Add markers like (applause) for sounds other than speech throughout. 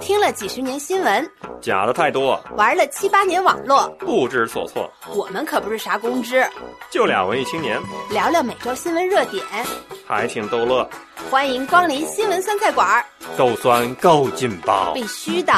听了几十年新闻，假的太多，玩了七八年网络，不知所措。我们可不是啥公知，就俩文艺青年，聊聊每周新闻热点，还挺逗乐。欢迎光临新闻酸菜馆儿，够酸够劲爆，必须的。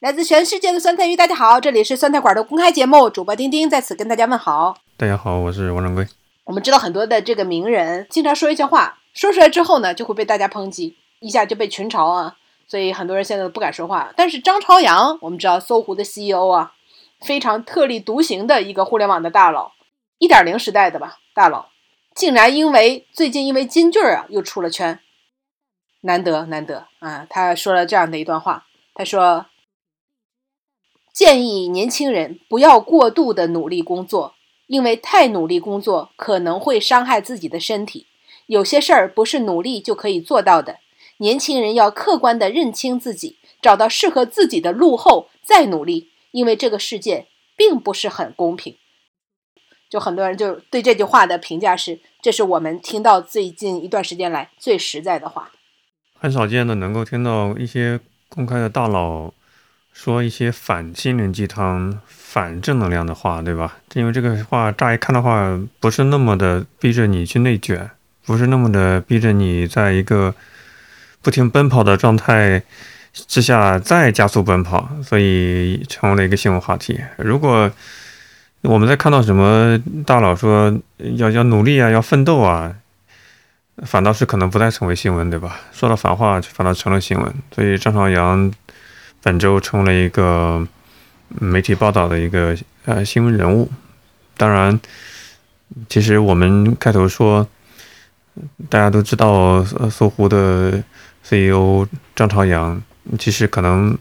来自全世界的酸菜鱼，大家好，这里是酸菜馆的公开节目，主播丁丁在此跟大家问好。大家好，我是王掌柜。我们知道很多的这个名人经常说一些话，说出来之后呢，就会被大家抨击，一下就被群嘲啊，所以很多人现在都不敢说话。但是张朝阳，我们知道搜狐的 CEO 啊，非常特立独行的一个互联网的大佬，一点零时代的吧大佬，竟然因为最近因为金句啊又出了圈，难得难得啊！他说了这样的一段话，他说：“建议年轻人不要过度的努力工作。”因为太努力工作可能会伤害自己的身体，有些事儿不是努力就可以做到的。年轻人要客观地认清自己，找到适合自己的路后再努力。因为这个世界并不是很公平。就很多人就对这句话的评价是：这是我们听到最近一段时间来最实在的话。很少见的能够听到一些公开的大佬说一些反心灵鸡汤。反正能量的话，对吧？因为这个话乍一看的话，不是那么的逼着你去内卷，不是那么的逼着你在一个不停奔跑的状态之下再加速奔跑，所以成为了一个新闻话题。如果我们在看到什么大佬说要要努力啊，要奋斗啊，反倒是可能不再成为新闻，对吧？说了反话，反倒成了新闻。所以张朝阳本周成为了一个。媒体报道的一个呃新闻人物，当然，其实我们开头说，大家都知道搜狐的 CEO 张朝阳，其实可能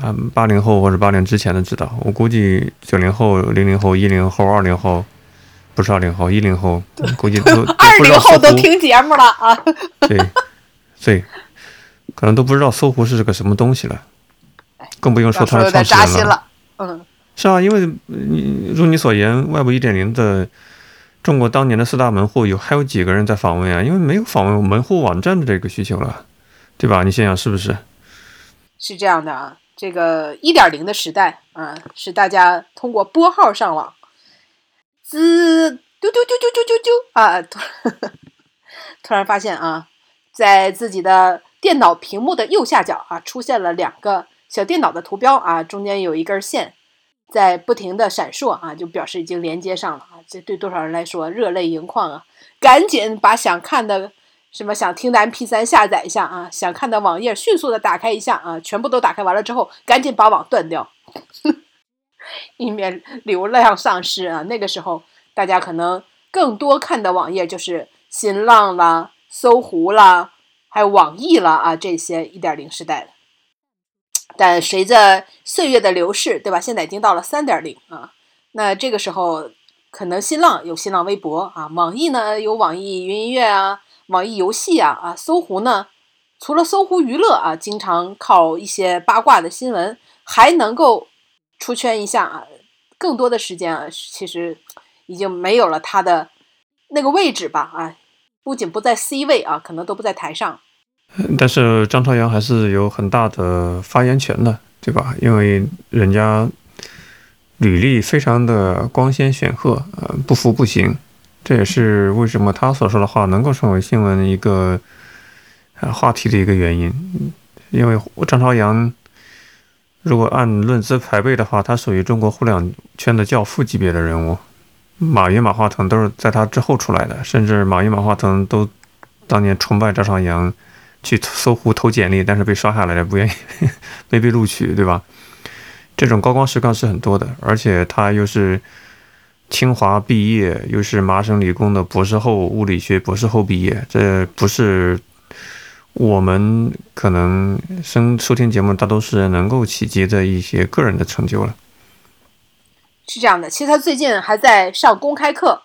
啊八零后或者八零之前的知道，我估计九零后、零零后、一零后、二零后，不是二零后，一零后，估计 (laughs) 都二零后都听节目了啊，对，对，可能都不知道搜狐是个什么东西了。更不用说它的创始人了。嗯，是啊，因为你如你所言，外部一点零的中国当年的四大门户有还有几个人在访问啊？因为没有访问门户网站的这个需求了，对吧？你想想是不是？是这样的啊，这个一点零的时代啊，是大家通过拨号上网，滋丢丢丢丢丢丢丢啊！突 (laughs) 突然发现啊，在自己的电脑屏幕的右下角啊，出现了两个。小电脑的图标啊，中间有一根线在不停的闪烁啊，就表示已经连接上了啊。这对多少人来说热泪盈眶啊！赶紧把想看的、什么想听的 MP3 下载一下啊，想看的网页迅速的打开一下啊，全部都打开完了之后，赶紧把网断掉，(laughs) 以免流量丧失啊。那个时候大家可能更多看的网页就是新浪啦、搜狐啦，还有网易啦啊，这些一点零时代的。但随着岁月的流逝，对吧？现在已经到了三点零啊。那这个时候，可能新浪有新浪微博啊，网易呢有网易云音乐啊，网易游戏啊啊，搜狐呢，除了搜狐娱乐啊，经常靠一些八卦的新闻还能够出圈一下啊。更多的时间啊，其实已经没有了它的那个位置吧啊，不仅不在 C 位啊，可能都不在台上。但是张朝阳还是有很大的发言权的，对吧？因为人家履历非常的光鲜显赫，呃，不服不行。这也是为什么他所说的话能够成为新闻一个呃话题的一个原因。因为张朝阳如果按论资排辈的话，他属于中国互联网圈的教父级别的人物。马云、马化腾都是在他之后出来的，甚至马云、马化腾都当年崇拜张朝阳。去搜狐投简历，但是被刷下来了，不愿意，(laughs) 没被录取，对吧？这种高光时刻是很多的，而且他又是清华毕业，又是麻省理工的博士后物理学博士后毕业，这不是我们可能收收听节目大多数人能够企及的一些个人的成就了。是这样的，其实他最近还在上公开课。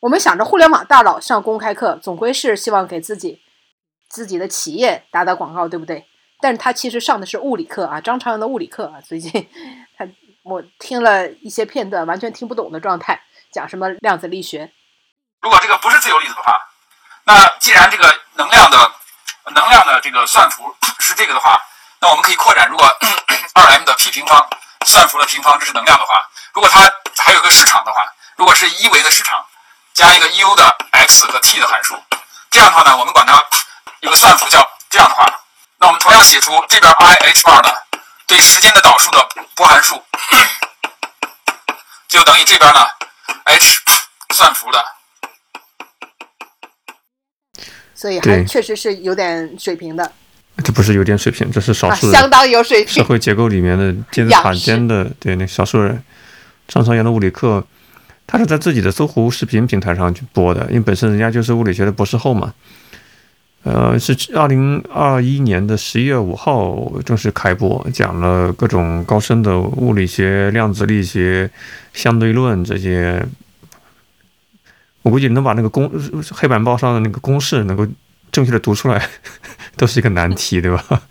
我们想着互联网大佬上公开课，总归是希望给自己。自己的企业打打广告，对不对？但是他其实上的是物理课啊，张朝阳的物理课啊。最近 (laughs) 他我听了一些片段，完全听不懂的状态，讲什么量子力学。如果这个不是自由粒子的话，那既然这个能量的能量的这个算符是这个的话，那我们可以扩展，如果 (coughs) 二 m 的 p 平方算符的平方这是能量的话，如果它还有个市场的话，如果是一维的市场加一个 u 的 x 和 t 的函数，这样的话呢，我们管它有个算符叫这样的话，那我们同样写出这边 i h bar 呢对时间的导数的波函数，就等于这边呢 h 算符的。所以还确实是有点水平的，这不是有点水平，这是少啊，数人。相当有水平社。会结构里面的金字塔尖的，对那少数人，张朝阳的物理课，他是在自己的搜狐视频平台上去播的，因为本身人家就是物理学的博士后嘛。呃，是二零二一年的十一月五号正式开播，讲了各种高深的物理学、量子力学、相对论这些。我估计能把那个公黑板报上的那个公式能够正确的读出来，(laughs) 都是一个难题，对吧？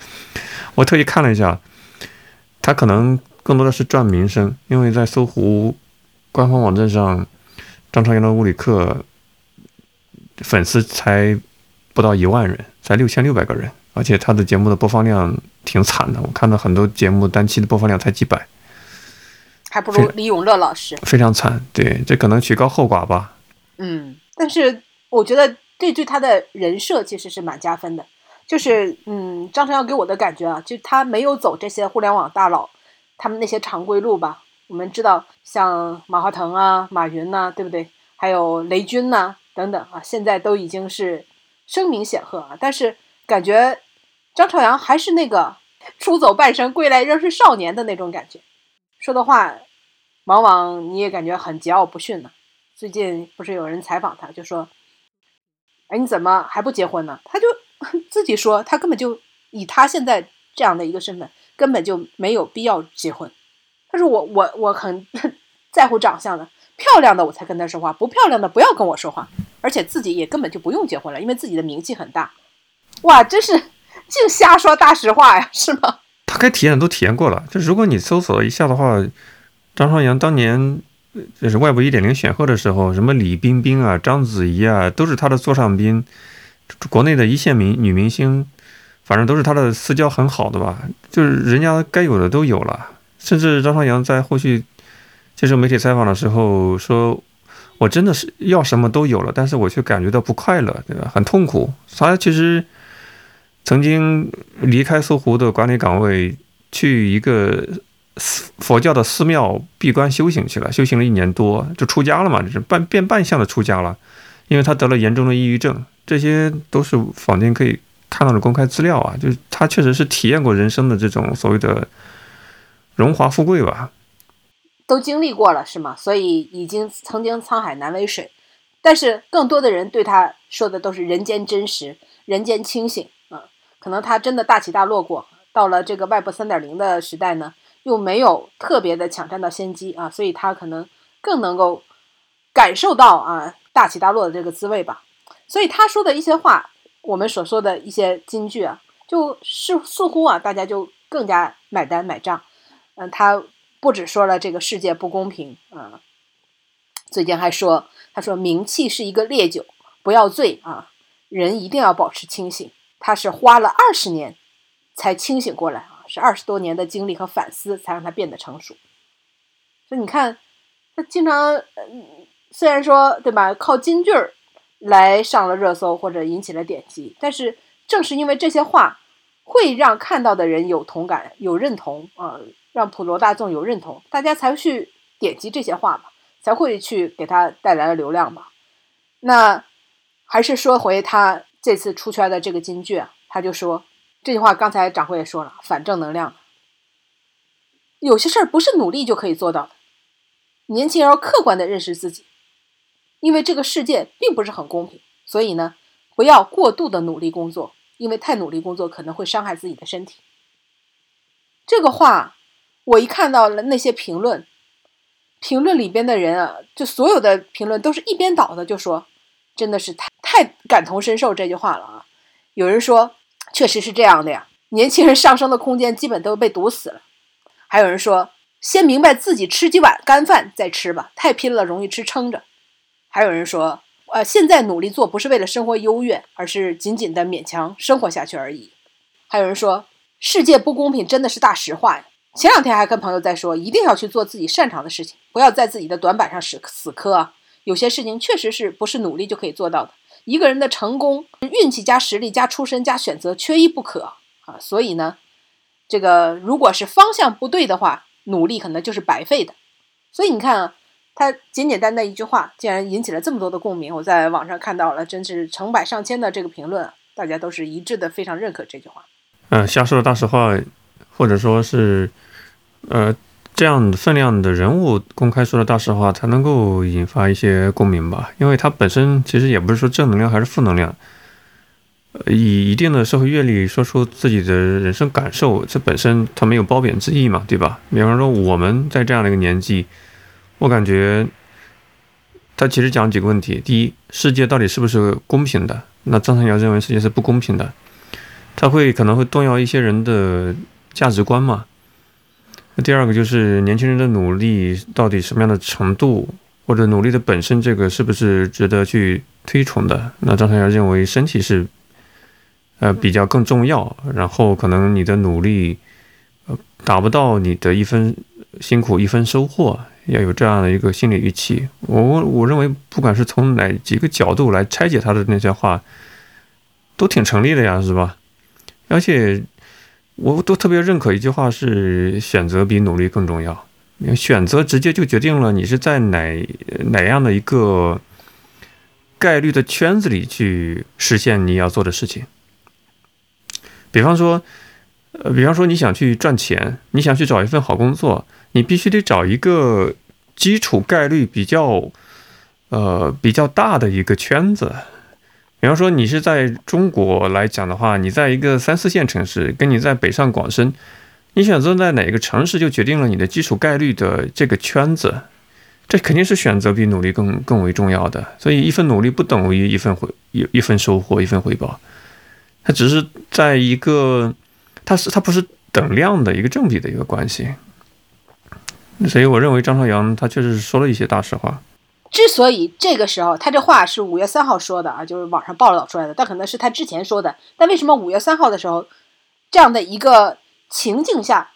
我特意看了一下，他可能更多的是赚名声，因为在搜狐官方网站上，张朝阳的物理课粉丝才不到一万人，才六千六百个人，而且他的节目的播放量挺惨的，我看到很多节目单期的播放量才几百，还不如李永乐老师。非常惨。对，这可能曲高和寡吧。嗯，但是我觉得这对他的人设其实是蛮加分的。就是，嗯，张朝阳给我的感觉啊，就他没有走这些互联网大佬他们那些常规路吧。我们知道，像马化腾啊、马云呐、对不对？还有雷军呐、等等啊，现在都已经是声名显赫啊。但是感觉张朝阳还是那个出走半生，归来仍是少年的那种感觉，说的话往往你也感觉很桀骜不驯呢。最近不是有人采访他，就说：“哎，你怎么还不结婚呢？”他就 (laughs) 自己说，他根本就以他现在这样的一个身份，根本就没有必要结婚。他说：“我我我很 (laughs) 在乎长相的，漂亮的我才跟他说话，不漂亮的不要跟我说话。而且自己也根本就不用结婚了，因为自己的名气很大。”哇，真是 (laughs) 净瞎说大实话呀，是吗？他该体验的都体验过了。就如果你搜索一下的话，张朝阳当年就是外部一点零选后的时候，什么李冰冰啊、章子怡啊，都是他的座上宾。国内的一线明女明星，反正都是他的私交很好的吧，就是人家该有的都有了。甚至张朝阳在后续接受媒体采访的时候说：“我真的是要什么都有了，但是我却感觉到不快乐，对吧？很痛苦。”他其实曾经离开搜狐的管理岗位，去一个佛教的寺庙闭关修行去了，修行了一年多，就出家了嘛，就是半变半相的出家了，因为他得了严重的抑郁症，这些都是坊间可以看到的公开资料啊，就是他确实是体验过人生的这种所谓的荣华富贵吧。都经历过了是吗？所以已经曾经沧海难为水，但是更多的人对他说的都是人间真实、人间清醒啊。可能他真的大起大落过，到了这个外部三点零的时代呢，又没有特别的抢占到先机啊，所以他可能更能够感受到啊大起大落的这个滋味吧。所以他说的一些话，我们所说的一些金句啊，就是似乎啊大家就更加买单买账。嗯，他。不止说了这个世界不公平啊，最近还说，他说名气是一个烈酒，不要醉啊，人一定要保持清醒。他是花了二十年才清醒过来啊，是二十多年的经历和反思才让他变得成熟。所以你看，他经常，虽然说对吧，靠金句儿来上了热搜或者引起了点击，但是正是因为这些话会让看到的人有同感、有认同啊。让普罗大众有认同，大家才去点击这些话嘛，才会去给他带来了流量嘛。那还是说回他这次出圈的这个金句啊，他就说这句话，刚才掌柜也说了，反正能量。有些事儿不是努力就可以做到的，年轻人要客观的认识自己，因为这个世界并不是很公平，所以呢，不要过度的努力工作，因为太努力工作可能会伤害自己的身体。这个话。我一看到了那些评论，评论里边的人啊，就所有的评论都是一边倒的，就说真的是太太感同身受这句话了啊！有人说确实是这样的呀，年轻人上升的空间基本都被堵死了。还有人说先明白自己吃几碗干饭再吃吧，太拼了容易吃撑着。还有人说呃，现在努力做不是为了生活优越，而是仅仅的勉强生活下去而已。还有人说，世界不公平真的是大实话呀。前两天还跟朋友在说，一定要去做自己擅长的事情，不要在自己的短板上死死磕啊。有些事情确实是不是努力就可以做到的。一个人的成功，运气加实力加出身加选择，缺一不可啊。所以呢，这个如果是方向不对的话，努力可能就是白费的。所以你看啊。他简简单单一句话，竟然引起了这么多的共鸣。我在网上看到了，真是成百上千的这个评论，大家都是一致的，非常认可这句话。嗯，瞎说的大实话，或者说是，呃，这样分量的人物公开说了大实话，才能够引发一些共鸣吧？因为他本身其实也不是说正能量还是负能量，以一定的社会阅历说出自己的人生感受，这本身他没有褒贬之意嘛，对吧？比方说我们在这样的一个年纪。我感觉，他其实讲几个问题：第一，世界到底是不是公平的？那张三阳认为世界是不公平的，他会可能会动摇一些人的价值观嘛。那第二个就是年轻人的努力到底什么样的程度，或者努力的本身这个是不是值得去推崇的？那张三阳认为身体是，呃，比较更重要，然后可能你的努力，呃，达不到你的一分辛苦一分收获。要有这样的一个心理预期，我我认为不管是从哪几个角度来拆解他的那些话，都挺成立的呀，是吧？而且我都特别认可一句话是：选择比努力更重要。选择直接就决定了你是在哪哪样的一个概率的圈子里去实现你要做的事情。比方说，呃，比方说你想去赚钱，你想去找一份好工作。你必须得找一个基础概率比较，呃比较大的一个圈子。比方说，你是在中国来讲的话，你在一个三四线城市，跟你在北上广深，你选择在哪个城市，就决定了你的基础概率的这个圈子。这肯定是选择比努力更更为重要的。所以，一份努力不等于一份回一一份收获，一份回报。它只是在一个，它是它不是等量的一个正比的一个关系。所以我认为张朝阳他确实是说了一些大实话。之所以这个时候他这话是五月三号说的啊，就是网上报道出来的，但可能是他之前说的。但为什么五月三号的时候，这样的一个情境下，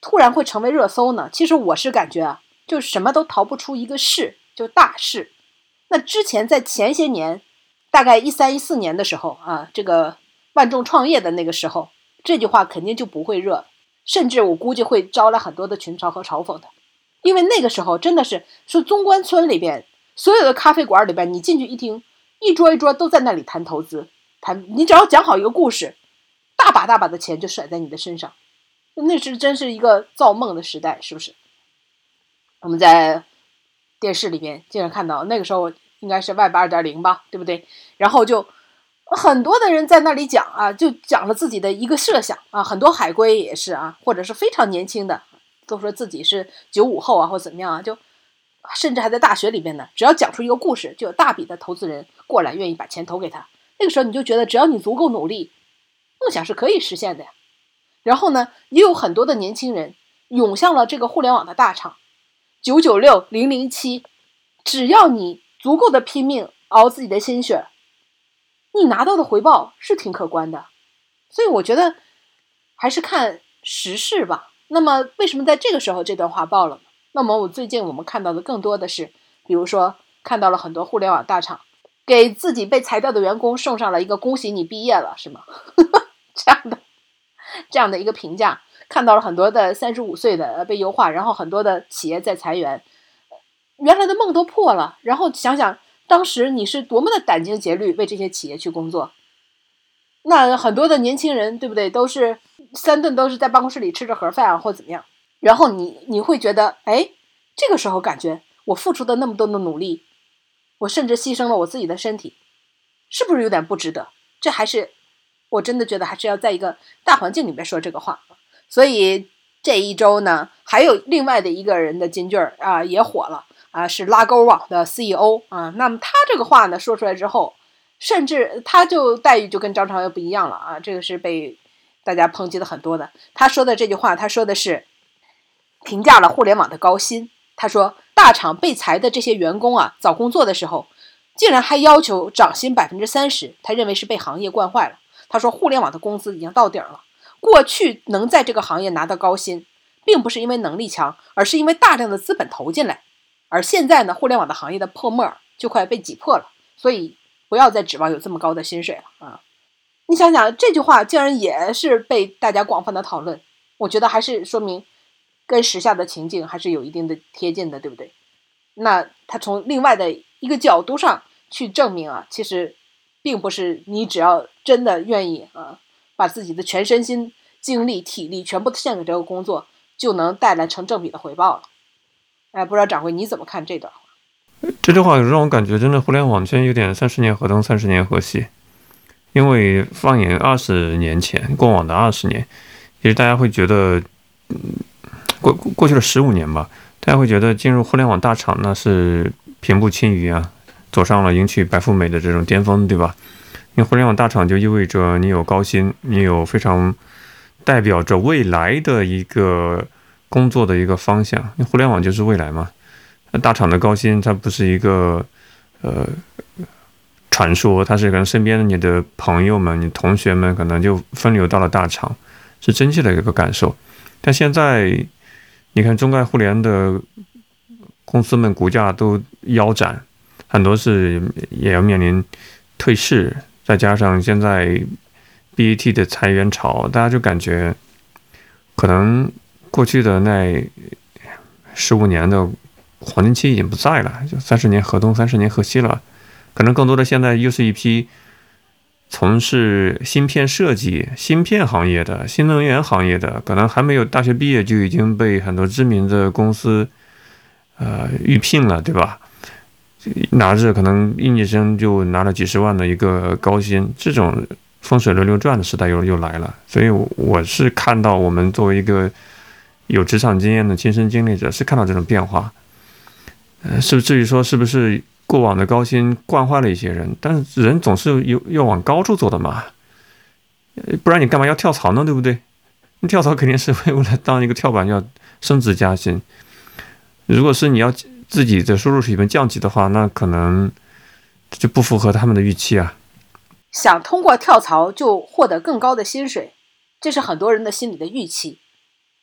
突然会成为热搜呢？其实我是感觉啊，就什么都逃不出一个事，就大事。那之前在前些年，大概一三一四年的时候啊，这个万众创业的那个时候，这句话肯定就不会热。甚至我估计会招来很多的群嘲和嘲讽的，因为那个时候真的是说中关村里边所有的咖啡馆里边，你进去一听，一桌一桌都在那里谈投资，谈你只要讲好一个故事，大把大把的钱就甩在你的身上，那是真是一个造梦的时代，是不是？我们在电视里边经常看到，那个时候应该是 Web 二点零吧，对不对？然后就。很多的人在那里讲啊，就讲了自己的一个设想啊，很多海归也是啊，或者是非常年轻的，都说自己是九五后啊，或怎么样啊，就甚至还在大学里边呢。只要讲出一个故事，就有大笔的投资人过来愿意把钱投给他。那个时候你就觉得，只要你足够努力，梦想是可以实现的呀。然后呢，也有很多的年轻人涌向了这个互联网的大厂，九九六零零七，只要你足够的拼命熬自己的心血。你拿到的回报是挺可观的，所以我觉得还是看时事吧。那么为什么在这个时候这段话爆了呢？那么我最近我们看到的更多的是，比如说看到了很多互联网大厂给自己被裁掉的员工送上了一个“恭喜你毕业了”是吗？(laughs) 这样的这样的一个评价，看到了很多的三十五岁的被优化，然后很多的企业在裁员，原来的梦都破了，然后想想。当时你是多么的殚精竭虑为这些企业去工作，那很多的年轻人，对不对？都是三顿都是在办公室里吃着盒饭啊，或怎么样。然后你你会觉得，哎，这个时候感觉我付出的那么多的努力，我甚至牺牲了我自己的身体，是不是有点不值得？这还是我真的觉得还是要在一个大环境里面说这个话。所以这一周呢，还有另外的一个人的金句儿啊，也火了。啊，是拉勾网的 CEO 啊，那么他这个话呢说出来之后，甚至他就待遇就跟张朝阳不一样了啊，这个是被大家抨击的很多的。他说的这句话，他说的是评价了互联网的高薪。他说，大厂被裁的这些员工啊，找工作的时候竟然还要求涨薪百分之三十，他认为是被行业惯坏了。他说，互联网的工资已经到顶了，过去能在这个行业拿到高薪，并不是因为能力强，而是因为大量的资本投进来。而现在呢，互联网的行业的泡沫就快被挤破了，所以不要再指望有这么高的薪水了啊！你想想，这句话竟然也是被大家广泛的讨论，我觉得还是说明跟时下的情境还是有一定的贴近的，对不对？那他从另外的一个角度上去证明啊，其实并不是你只要真的愿意啊，把自己的全身心、精力、体力全部献给这个工作，就能带来成正比的回报了。哎，不知道掌柜你怎么看这段话？这句话让我感觉真的互联网圈有点三十年河东，三十年河西。因为放眼二十年前，过往的二十年，其实大家会觉得，过过去了十五年吧。大家会觉得进入互联网大厂那是平步青云啊，走上了迎娶白富美的这种巅峰，对吧？因为互联网大厂就意味着你有高薪，你有非常代表着未来的一个工作的一个方向。因为互联网就是未来嘛。大厂的高薪它不是一个呃传说，它是可能身边的你的朋友们、你同学们可能就分流到了大厂，是真切的一个感受。但现在。你看中概互联的公司们股价都腰斩，很多是也要面临退市，再加上现在 BAT 的裁员潮，大家就感觉可能过去的那十五年的黄金期已经不在了，就三十年河东，三十年河西了，可能更多的现在又是一批。从事芯片设计、芯片行业的、新能源行业的，可能还没有大学毕业就已经被很多知名的公司，呃，预聘了，对吧？拿着可能应届生就拿了几十万的一个高薪，这种风水轮流转的时代又又来了。所以我是看到我们作为一个有职场经验的亲身经历者，是看到这种变化。呃，是不至于说是不是？过往的高薪惯坏了一些人，但是人总是有要往高处走的嘛，不然你干嘛要跳槽呢？对不对？你跳槽肯定是为了当一个跳板，要升职加薪。如果是你要自己的收入水平降级的话，那可能就不符合他们的预期啊。想通过跳槽就获得更高的薪水，这是很多人的心理的预期，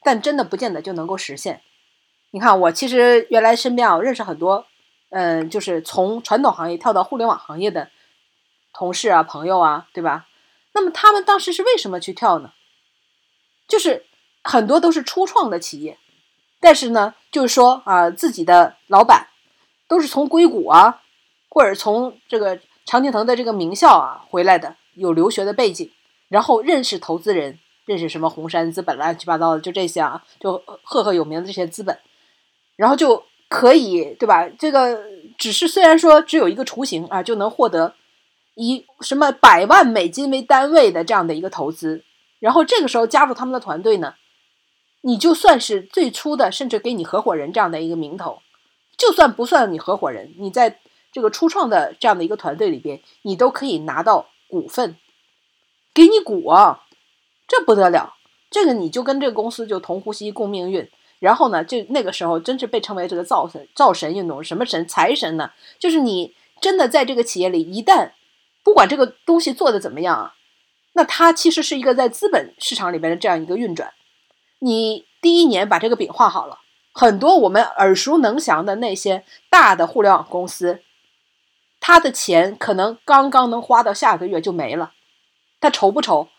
但真的不见得就能够实现。你看，我其实原来身边啊我认识很多。嗯，就是从传统行业跳到互联网行业的同事啊、朋友啊，对吧？那么他们当时是为什么去跳呢？就是很多都是初创的企业，但是呢，就是说啊，自己的老板都是从硅谷啊，或者从这个常青藤的这个名校啊回来的，有留学的背景，然后认识投资人，认识什么红杉资本乱七八糟的，就这些啊，就赫赫有名的这些资本，然后就。可以，对吧？这个只是虽然说只有一个雏形啊，就能获得以什么百万美金为单位的这样的一个投资，然后这个时候加入他们的团队呢，你就算是最初的，甚至给你合伙人这样的一个名头，就算不算你合伙人，你在这个初创的这样的一个团队里边，你都可以拿到股份，给你股啊，这不得了，这个你就跟这个公司就同呼吸共命运。然后呢，就那个时候，真是被称为这个造神造神运动，什么神财神呢？就是你真的在这个企业里，一旦不管这个东西做的怎么样啊，那它其实是一个在资本市场里边的这样一个运转。你第一年把这个饼画好了，很多我们耳熟能详的那些大的互联网公司，他的钱可能刚刚能花到下个月就没了，他愁不愁？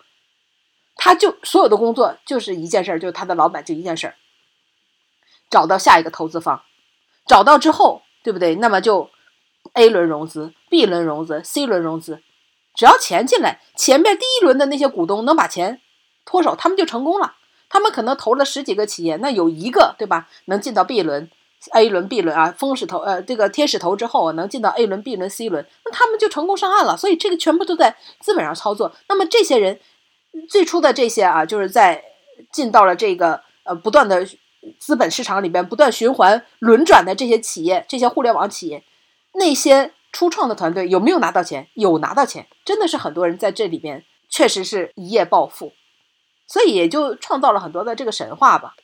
他就所有的工作就是一件事儿，就是他的老板就一件事儿。找到下一个投资方，找到之后，对不对？那么就 A 轮融资、B 轮融资、C 轮融资，只要钱进来，前面第一轮的那些股东能把钱脱手，他们就成功了。他们可能投了十几个企业，那有一个，对吧？能进到 B 轮、A 轮、B 轮啊，风使投呃这个天使投之后能进到 A 轮、B 轮、C 轮，那他们就成功上岸了。所以这个全部都在资本上操作。那么这些人最初的这些啊，就是在进到了这个呃不断的。资本市场里边不断循环轮转的这些企业，这些互联网企业，那些初创的团队有没有拿到钱？有拿到钱，真的是很多人在这里边确实是一夜暴富，所以也就创造了很多的这个神话吧。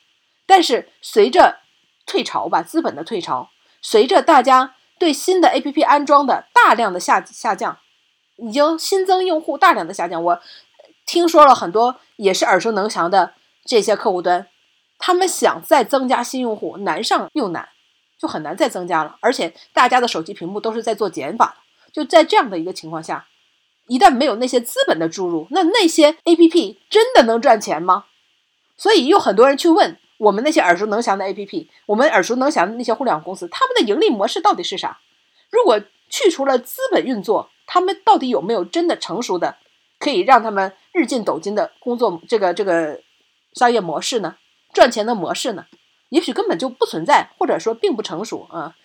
但是随着退潮吧，资本的退潮，随着大家对新的 APP 安装的大量的下下降，已经新增用户大量的下降。我听说了很多也是耳熟能详的这些客户端，他们想再增加新用户难上又难，就很难再增加了。而且大家的手机屏幕都是在做减法的，就在这样的一个情况下，一旦没有那些资本的注入，那那些 APP 真的能赚钱吗？所以有很多人去问。我们那些耳熟能详的 APP，我们耳熟能详的那些互联网公司，他们的盈利模式到底是啥？如果去除了资本运作，他们到底有没有真的成熟的，可以让他们日进斗金的工作这个这个商业模式呢？赚钱的模式呢？也许根本就不存在，或者说并不成熟啊。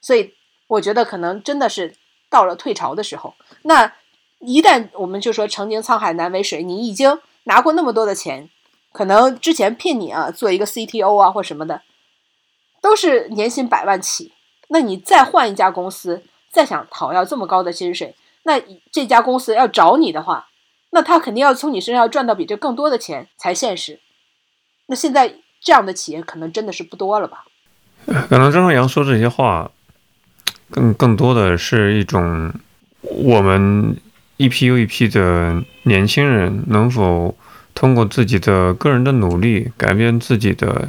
所以我觉得可能真的是到了退潮的时候。那一旦我们就说“曾经沧海难为水”，你已经拿过那么多的钱。可能之前聘你啊，做一个 CTO 啊或什么的，都是年薪百万起。那你再换一家公司，再想讨要这么高的薪水，那这家公司要找你的话，那他肯定要从你身上赚到比这更多的钱才现实。那现在这样的企业可能真的是不多了吧？可能张朝阳说这些话，更更多的是一种我们一批又一批的年轻人能否。通过自己的个人的努力改变自己的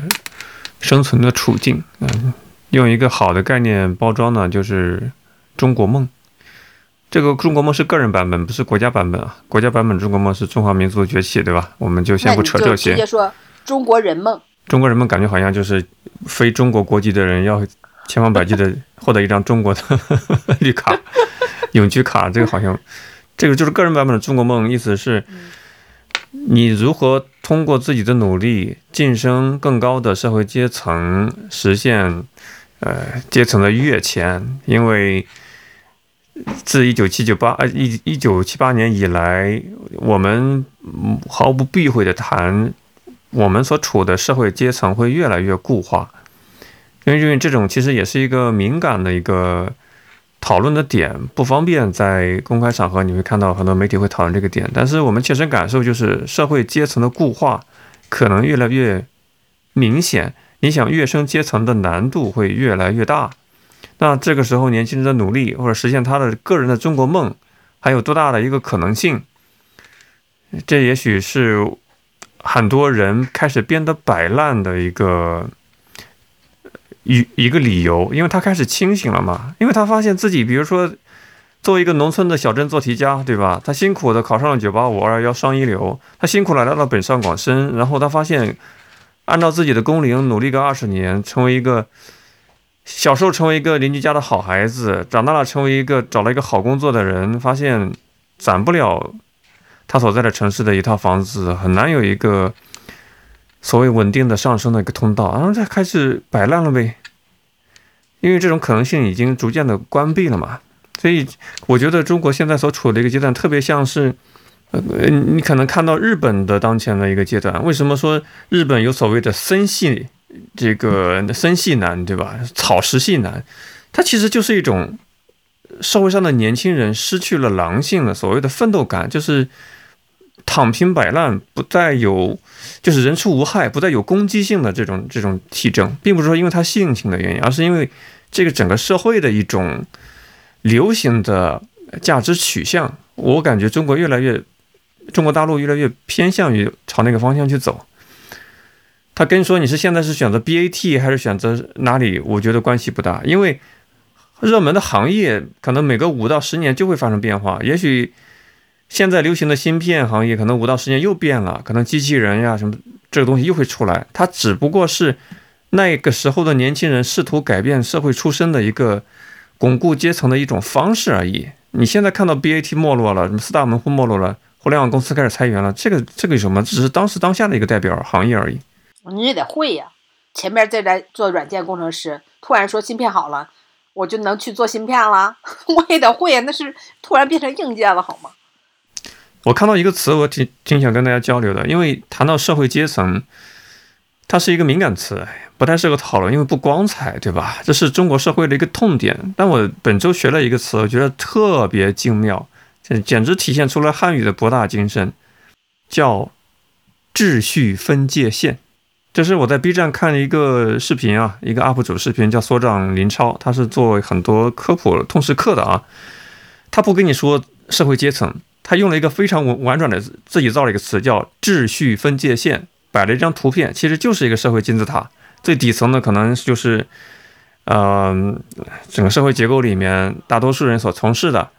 生存的处境，嗯，用一个好的概念包装呢，就是中国梦。这个中国梦是个人版本，不是国家版本啊。国家版本中国梦是中华民族崛起，对吧？我们就先不扯这些。直接说中国人梦。中国人们感觉好像就是非中国国籍的人要千方百计的 (laughs) 获得一张中国的 (laughs) 绿卡、(laughs) 永居卡，这个好像这个就是个人版本的中国梦，意思是。你如何通过自己的努力晋升更高的社会阶层，实现呃阶层的跃迁？因为自一九七九八呃一一九七八年以来，我们毫不避讳的谈，我们所处的社会阶层会越来越固化，因为因为这种其实也是一个敏感的一个。讨论的点不方便在公开场合，你会看到很多媒体会讨论这个点。但是我们切身感受就是，社会阶层的固化可能越来越明显。你想跃升阶层的难度会越来越大。那这个时候，年轻人的努力或者实现他的个人的中国梦，还有多大的一个可能性？这也许是很多人开始变得摆烂的一个。一一个理由，因为他开始清醒了嘛，因为他发现自己，比如说，作为一个农村的小镇做题家，对吧？他辛苦的考上了九八五二幺幺双一流，他辛苦来到了北上广深，然后他发现，按照自己的工龄努力个二十年，成为一个小时候成为一个邻居家的好孩子，长大了成为一个找了一个好工作的人，发现攒不了他所在的城市的一套房子，很难有一个。所谓稳定的上升的一个通道，然后再开始摆烂了呗，因为这种可能性已经逐渐的关闭了嘛。所以我觉得中国现在所处的一个阶段，特别像是，呃，你可能看到日本的当前的一个阶段。为什么说日本有所谓的森系这个森系男，对吧？草食系男，他其实就是一种社会上的年轻人失去了狼性的所谓的奋斗感，就是。躺平摆烂，不再有，就是人畜无害，不再有攻击性的这种这种体征，并不是说因为他性情的原因，而是因为这个整个社会的一种流行的价值取向。我感觉中国越来越，中国大陆越来越偏向于朝那个方向去走。他跟说你是现在是选择 BAT 还是选择哪里，我觉得关系不大，因为热门的行业可能每隔五到十年就会发生变化，也许。现在流行的芯片行业，可能五到十年又变了，可能机器人呀什么这个东西又会出来。它只不过是那个时候的年轻人试图改变社会出身的一个巩固阶层的一种方式而已。你现在看到 BAT 没落了，什么四大门户没落了，互联网公司开始裁员了，这个这个有什么？只是当时当下的一个代表行业而已。你也得会呀，前面这来做软件工程师，突然说芯片好了，我就能去做芯片了，(laughs) 我也得会呀，那是突然变成硬件了，好吗？我看到一个词，我挺挺想跟大家交流的，因为谈到社会阶层，它是一个敏感词，不太适合讨论，因为不光彩，对吧？这是中国社会的一个痛点。但我本周学了一个词，我觉得特别精妙，这简直体现出了汉语的博大精深，叫秩序分界线。这是我在 B 站看了一个视频啊，一个 UP 主视频叫所长林超，他是做很多科普通识课的啊。他不跟你说社会阶层，他用了一个非常婉婉转的自己造了一个词叫秩序分界线，摆了一张图片，其实就是一个社会金字塔，最底层的可能就是，呃，整个社会结构里面大多数人所从事的。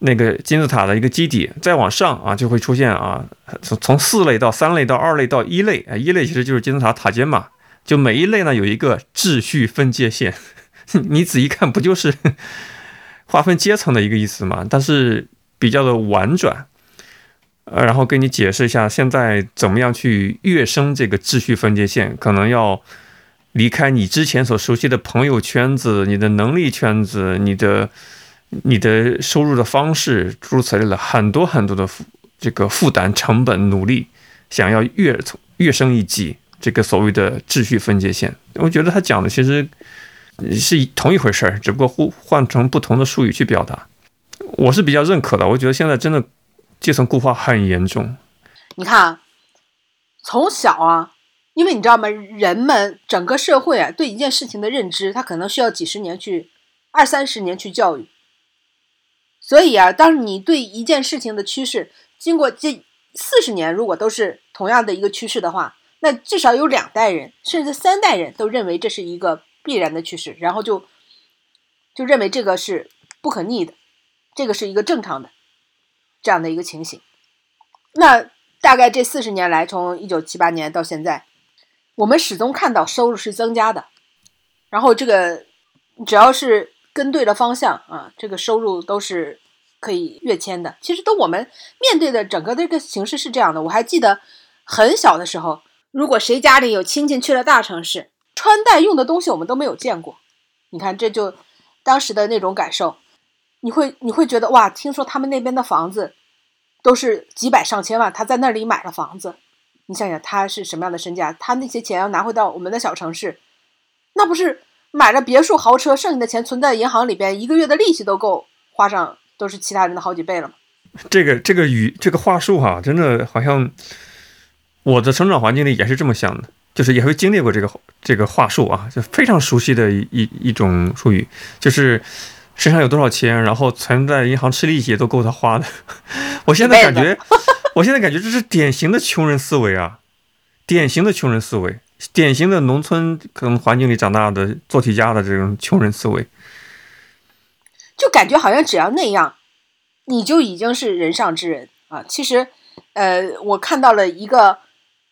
那个金字塔的一个基底，再往上啊，就会出现啊，从从四类到三类到二类到一类啊，一类其实就是金字塔塔尖嘛。就每一类呢有一个秩序分界线，(laughs) 你仔细看不就是划分阶层的一个意思吗？但是比较的婉转，呃，然后跟你解释一下现在怎么样去跃升这个秩序分界线，可能要离开你之前所熟悉的朋友圈子、你的能力圈子、你的。你的收入的方式，诸如此类的很多很多的负这个负担、成本、努力，想要跃从跃升一级，这个所谓的秩序分界线，我觉得他讲的其实是同一回事儿，只不过换换成不同的术语去表达。我是比较认可的，我觉得现在真的阶层固化很严重。你看啊，从小啊，因为你知道吗？人们整个社会啊，对一件事情的认知，他可能需要几十年去二三十年去教育。所以啊，当你对一件事情的趋势，经过这四十年，如果都是同样的一个趋势的话，那至少有两代人，甚至三代人都认为这是一个必然的趋势，然后就就认为这个是不可逆的，这个是一个正常的这样的一个情形。那大概这四十年来，从一九七八年到现在，我们始终看到收入是增加的，然后这个只要是。跟对了方向啊，这个收入都是可以跃迁的。其实，都我们面对的整个这个形势是这样的。我还记得很小的时候，如果谁家里有亲戚去了大城市，穿戴用的东西我们都没有见过。你看，这就当时的那种感受，你会你会觉得哇，听说他们那边的房子都是几百上千万，他在那里买了房子，你想想他是什么样的身价？他那些钱要拿回到我们的小城市，那不是？买了别墅豪车，剩下的钱存在银行里边，一个月的利息都够花上，都是其他人的好几倍了吗。这个这个语这个话术哈，真的好像我的成长环境里也是这么想的，就是也会经历过这个这个话术啊，就非常熟悉的一一种术语，就是身上有多少钱，然后存在银行吃利息都够他花的。(laughs) 我现在感觉，(laughs) 我现在感觉这是典型的穷人思维啊，典型的穷人思维。典型的农村可能环境里长大的做题家的这种穷人思维，就感觉好像只要那样，你就已经是人上之人啊。其实，呃，我看到了一个，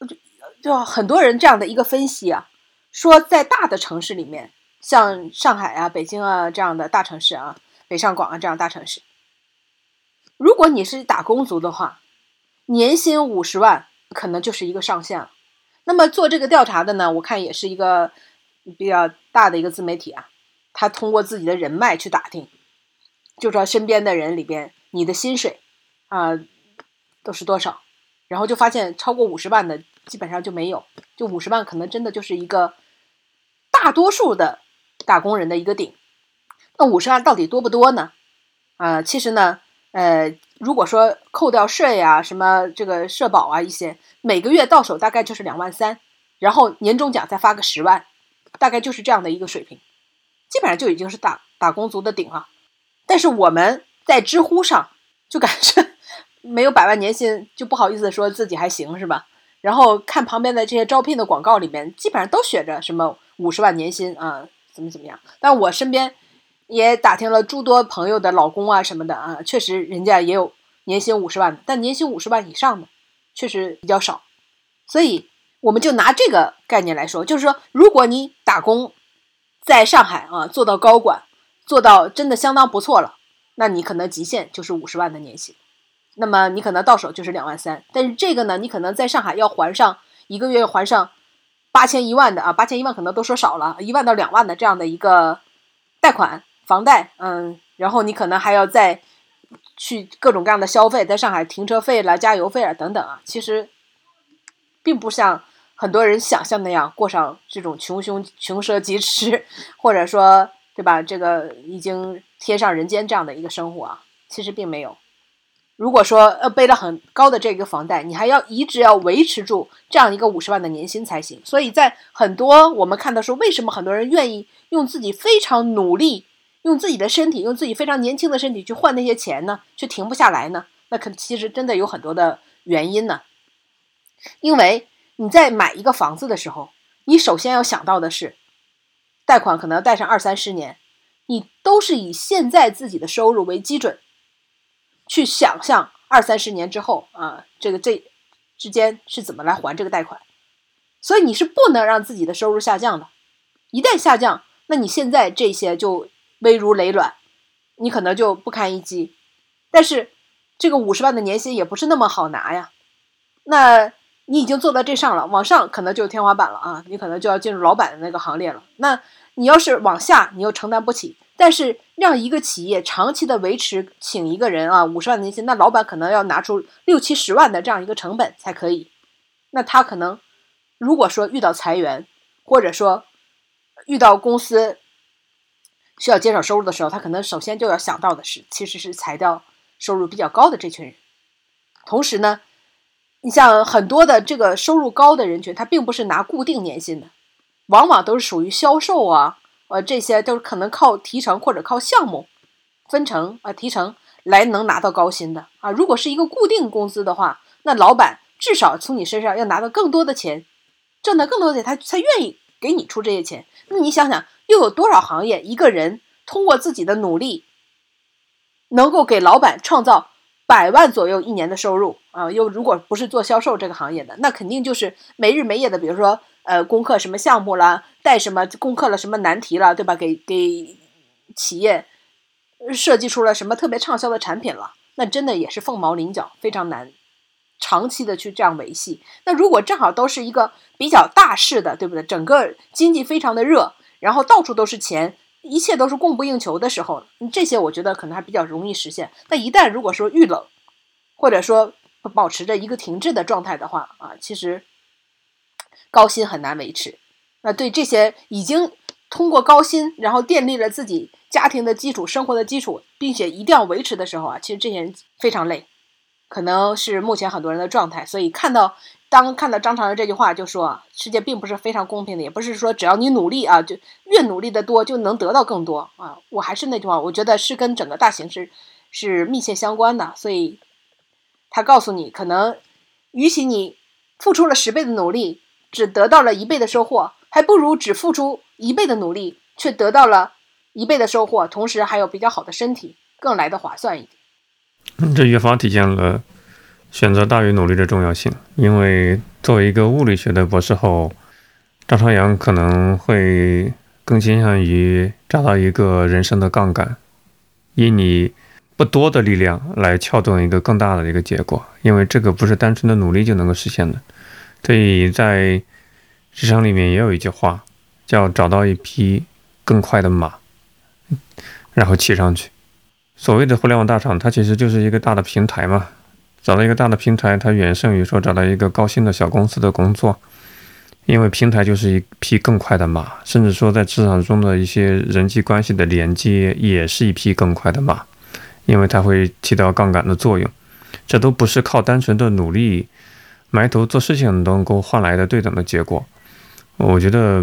就就很多人这样的一个分析啊，说在大的城市里面，像上海啊、北京啊这样的大城市啊，北上广啊这样大城市，如果你是打工族的话，年薪五十万可能就是一个上限了。那么做这个调查的呢，我看也是一个比较大的一个自媒体啊，他通过自己的人脉去打听，就说身边的人里边，你的薪水啊都是多少，然后就发现超过五十万的基本上就没有，就五十万可能真的就是一个大多数的打工人的一个顶。那五十万到底多不多呢？啊，其实呢，呃。如果说扣掉税啊，什么这个社保啊，一些每个月到手大概就是两万三，然后年终奖再发个十万，大概就是这样的一个水平，基本上就已经是打打工族的顶了。但是我们在知乎上就感觉没有百万年薪就不好意思说自己还行是吧？然后看旁边的这些招聘的广告里面，基本上都写着什么五十万年薪啊，怎么怎么样。但我身边。也打听了诸多朋友的老公啊什么的啊，确实人家也有年薪五十万的，但年薪五十万以上的确实比较少。所以我们就拿这个概念来说，就是说，如果你打工在上海啊做到高管，做到真的相当不错了，那你可能极限就是五十万的年薪，那么你可能到手就是两万三。但是这个呢，你可能在上海要还上一个月还上八千一万的啊，八千一万可能都说少了，一万到两万的这样的一个贷款。房贷，嗯，然后你可能还要再去各种各样的消费，在上海停车费了、加油费啊等等啊，其实并不像很多人想象那样过上这种穷凶穷奢极侈，或者说对吧？这个已经天上人间这样的一个生活啊，其实并没有。如果说呃背了很高的这个房贷，你还要一直要维持住这样一个五十万的年薪才行。所以在很多我们看到说，为什么很多人愿意用自己非常努力，用自己的身体，用自己非常年轻的身体去换那些钱呢？却停不下来呢？那可其实真的有很多的原因呢。因为你在买一个房子的时候，你首先要想到的是，贷款可能要贷上二三十年，你都是以现在自己的收入为基准。去想象二三十年之后啊，这个这之间是怎么来还这个贷款，所以你是不能让自己的收入下降的。一旦下降，那你现在这些就危如累卵，你可能就不堪一击。但是这个五十万的年薪也不是那么好拿呀。那你已经做到这上了，往上可能就天花板了啊，你可能就要进入老板的那个行列了。那你要是往下，你又承担不起。但是让一个企业长期的维持，请一个人啊，五十万年薪，那老板可能要拿出六七十万的这样一个成本才可以。那他可能如果说遇到裁员，或者说遇到公司需要减少收入的时候，他可能首先就要想到的是，其实是裁掉收入比较高的这群人。同时呢，你像很多的这个收入高的人群，他并不是拿固定年薪的，往往都是属于销售啊。呃，这些都是可能靠提成或者靠项目分成啊提成来能拿到高薪的啊。如果是一个固定工资的话，那老板至少从你身上要拿到更多的钱，挣到更多的钱，他才愿意给你出这些钱。那你想想，又有多少行业一个人通过自己的努力，能够给老板创造百万左右一年的收入啊？又如果不是做销售这个行业的，那肯定就是没日没夜的，比如说。呃，攻克什么项目啦？带什么？攻克了什么难题了？对吧？给给企业设计出了什么特别畅销的产品了？那真的也是凤毛麟角，非常难长期的去这样维系。那如果正好都是一个比较大势的，对不对？整个经济非常的热，然后到处都是钱，一切都是供不应求的时候，这些我觉得可能还比较容易实现。但一旦如果说遇冷，或者说保持着一个停滞的状态的话啊，其实。高薪很难维持，那对这些已经通过高薪，然后建立了自己家庭的基础、生活的基础，并且一定要维持的时候啊，其实这些人非常累，可能是目前很多人的状态。所以看到当看到张长仁这句话，就说世界并不是非常公平的，也不是说只要你努力啊，就越努力的多就能得到更多啊。我还是那句话，我觉得是跟整个大形势是密切相关的。所以他告诉你，可能与其你付出了十倍的努力。只得到了一倍的收获，还不如只付出一倍的努力，却得到了一倍的收获，同时还有比较好的身体，更来的划算一点。这越发体现了选择大于努力的重要性。因为作为一个物理学的博士后，张朝阳可能会更倾向于找到一个人生的杠杆，以你不多的力量来撬动一个更大的一个结果。因为这个不是单纯的努力就能够实现的。所以在职场里面也有一句话，叫找到一匹更快的马，然后骑上去。所谓的互联网大厂，它其实就是一个大的平台嘛。找到一个大的平台，它远胜于说找到一个高薪的小公司的工作，因为平台就是一匹更快的马，甚至说在职场中的一些人际关系的连接也是一匹更快的马，因为它会起到杠杆的作用。这都不是靠单纯的努力。埋头做事情能够换来的对等的结果，我觉得，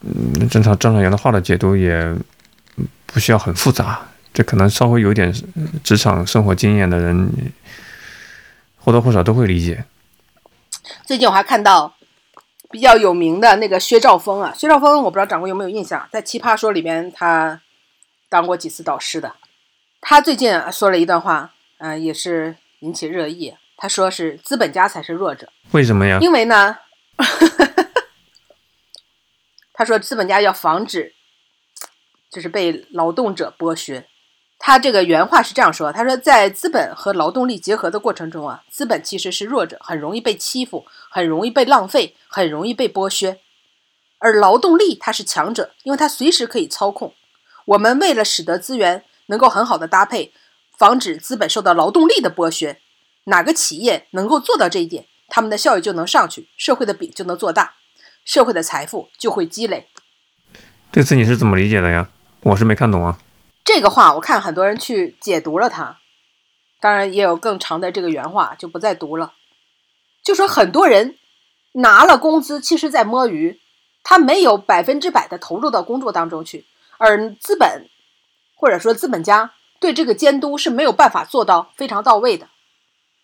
嗯，正常张朝阳的话的解读也不需要很复杂，这可能稍微有点职场生活经验的人或多或少都会理解。最近我还看到比较有名的那个薛兆丰啊，薛兆丰我不知道掌柜有没有印象，在《奇葩说》里边他当过几次导师的，他最近说了一段话，嗯，也是引起热议。他说是资本家才是弱者，为什么呀？因为呢，(laughs) 他说资本家要防止就是被劳动者剥削。他这个原话是这样说：他说在资本和劳动力结合的过程中啊，资本其实是弱者，很容易被欺负，很容易被浪费，很容易被剥削；而劳动力它是强者，因为它随时可以操控。我们为了使得资源能够很好的搭配，防止资本受到劳动力的剥削。哪个企业能够做到这一点，他们的效益就能上去，社会的饼就能做大，社会的财富就会积累。这次你是怎么理解的呀？我是没看懂啊。这个话我看很多人去解读了它，当然也有更长的这个原话，就不再读了。就说很多人拿了工资，其实在摸鱼，他没有百分之百的投入到工作当中去，而资本或者说资本家对这个监督是没有办法做到非常到位的，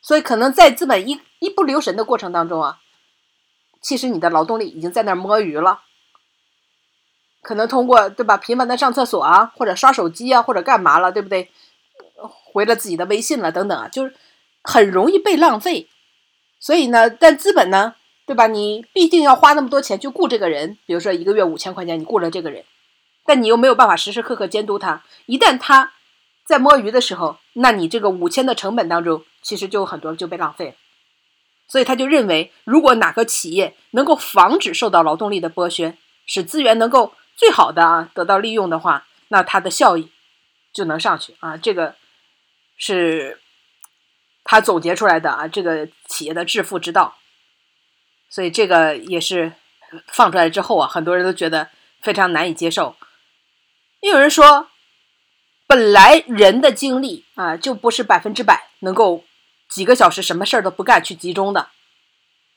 所以可能在资本一一不留神的过程当中啊，其实你的劳动力已经在那儿摸鱼了，可能通过对吧，频繁的上厕所啊，或者刷手机啊，或者干嘛了，对不对？回了自己的微信了，等等啊，就是很容易被浪费。所以呢，但资本呢，对吧？你必定要花那么多钱去雇这个人，比如说一个月五千块钱，你雇了这个人，但你又没有办法时时刻刻监督他。一旦他在摸鱼的时候，那你这个五千的成本当中，其实就很多就被浪费了。所以他就认为，如果哪个企业能够防止受到劳动力的剥削，使资源能够最好的啊得到利用的话，那它的效益就能上去啊。这个。是他总结出来的啊，这个企业的致富之道，所以这个也是放出来之后啊，很多人都觉得非常难以接受。也有人说，本来人的精力啊，就不是百分之百能够几个小时什么事儿都不干去集中的，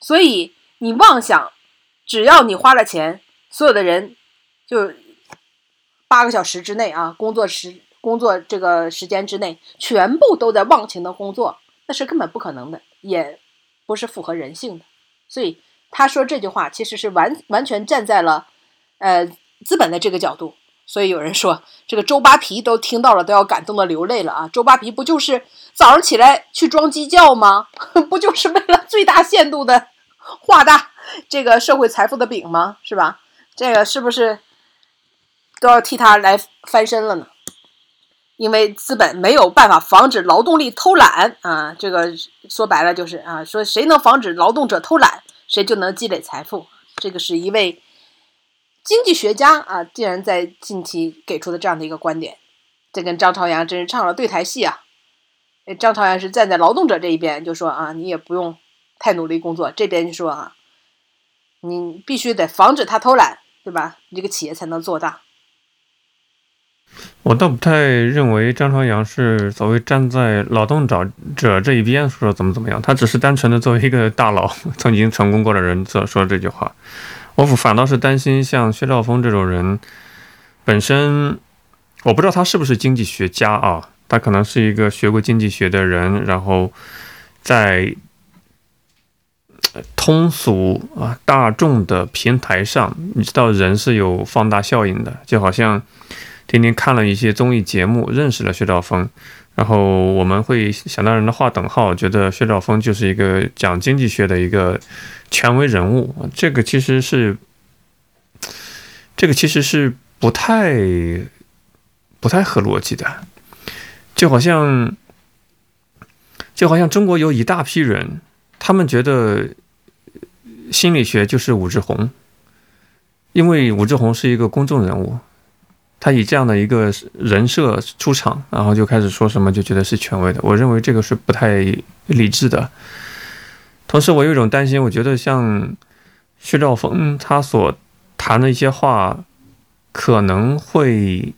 所以你妄想，只要你花了钱，所有的人就八个小时之内啊，工作时。工作这个时间之内，全部都在忘情的工作，那是根本不可能的，也不是符合人性的。所以他说这句话，其实是完完全站在了呃资本的这个角度。所以有人说，这个周扒皮都听到了，都要感动的流泪了啊！周扒皮不就是早上起来去装鸡叫吗？(laughs) 不就是为了最大限度的画大这个社会财富的饼吗？是吧？这个是不是都要替他来翻身了呢？因为资本没有办法防止劳动力偷懒啊，这个说白了就是啊，说谁能防止劳动者偷懒，谁就能积累财富。这个是一位经济学家啊，竟然在近期给出的这样的一个观点，这跟张朝阳真是唱了对台戏啊！张朝阳是站在劳动者这一边，就说啊，你也不用太努力工作，这边就说啊，你必须得防止他偷懒，对吧？你这个企业才能做大。我倒不太认为张朝阳是所谓站在劳动者者这一边说怎么怎么样，他只是单纯的作为一个大佬，曾经成功过的人所说这句话。我反倒是担心像薛兆丰这种人，本身我不知道他是不是经济学家啊，他可能是一个学过经济学的人，然后在通俗啊大众的平台上，你知道人是有放大效应的，就好像。天天看了一些综艺节目，认识了薛兆丰，然后我们会想当然的划等号，觉得薛兆丰就是一个讲经济学的一个权威人物。这个其实是，这个其实是不太不太合逻辑的，就好像就好像中国有一大批人，他们觉得心理学就是武志红，因为武志红是一个公众人物。他以这样的一个人设出场，然后就开始说什么，就觉得是权威的。我认为这个是不太理智的。同时，我有一种担心，我觉得像薛兆丰他所谈的一些话，可能会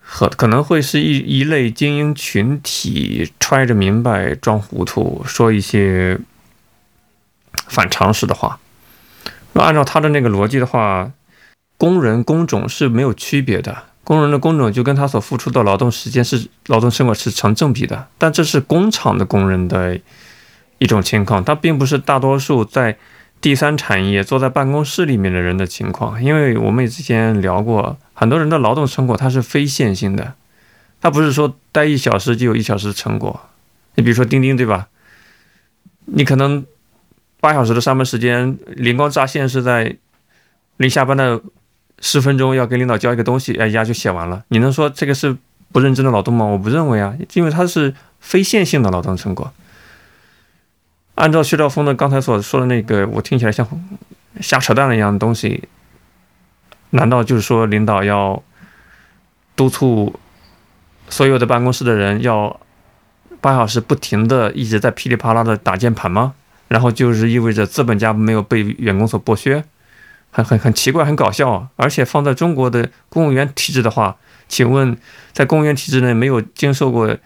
和可能会是一一类精英群体揣着明白装糊涂，说一些反常识的话。那按照他的那个逻辑的话。工人工种是没有区别的，工人的工种就跟他所付出的劳动时间是劳动成果是成正比的。但这是工厂的工人的一种情况，它并不是大多数在第三产业坐在办公室里面的人的情况。因为我们也之前聊过，很多人的劳动成果它是非线性的，它不是说待一小时就有一小时成果。你比如说钉钉，对吧？你可能八小时的上班时间，灵光乍现是在临下班的。十分钟要给领导交一个东西，哎，一下就写完了。你能说这个是不认真的劳动吗？我不认为啊，因为它是非线性的劳动成果。按照薛兆丰的刚才所说的那个，我听起来像瞎扯淡一样的东西，难道就是说领导要督促所有的办公室的人要八小时不停的一直在噼里啪啦的打键盘吗？然后就是意味着资本家没有被员工所剥削？很很很奇怪，很搞笑啊！而且放在中国的公务员体制的话，请问，在公务员体制内没有经受过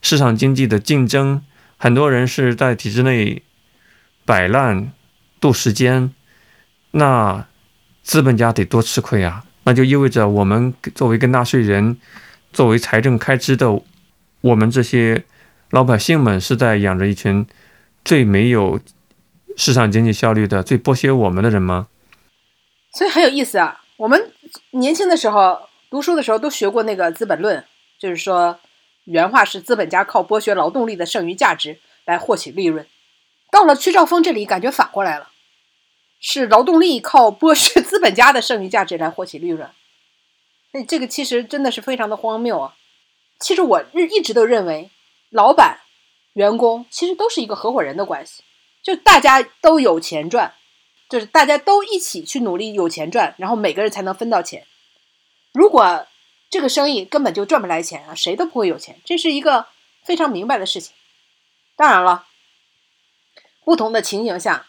市场经济的竞争，很多人是在体制内摆烂度时间，那资本家得多吃亏啊！那就意味着我们作为一个纳税人，作为财政开支的我们这些老百姓们，是在养着一群最没有市场经济效率的、最剥削我们的人吗？所以很有意思啊！我们年轻的时候读书的时候都学过那个《资本论》，就是说。原话是：资本家靠剥削劳动力的剩余价值来获取利润。到了屈兆峰这里，感觉反过来了，是劳动力靠剥削资本家的剩余价值来获取利润。那这个其实真的是非常的荒谬啊！其实我日一直都认为，老板、员工其实都是一个合伙人的关系，就大家都有钱赚，就是大家都一起去努力有钱赚，然后每个人才能分到钱。如果这个生意根本就赚不来钱啊，谁都不会有钱，这是一个非常明白的事情。当然了，不同的情形下，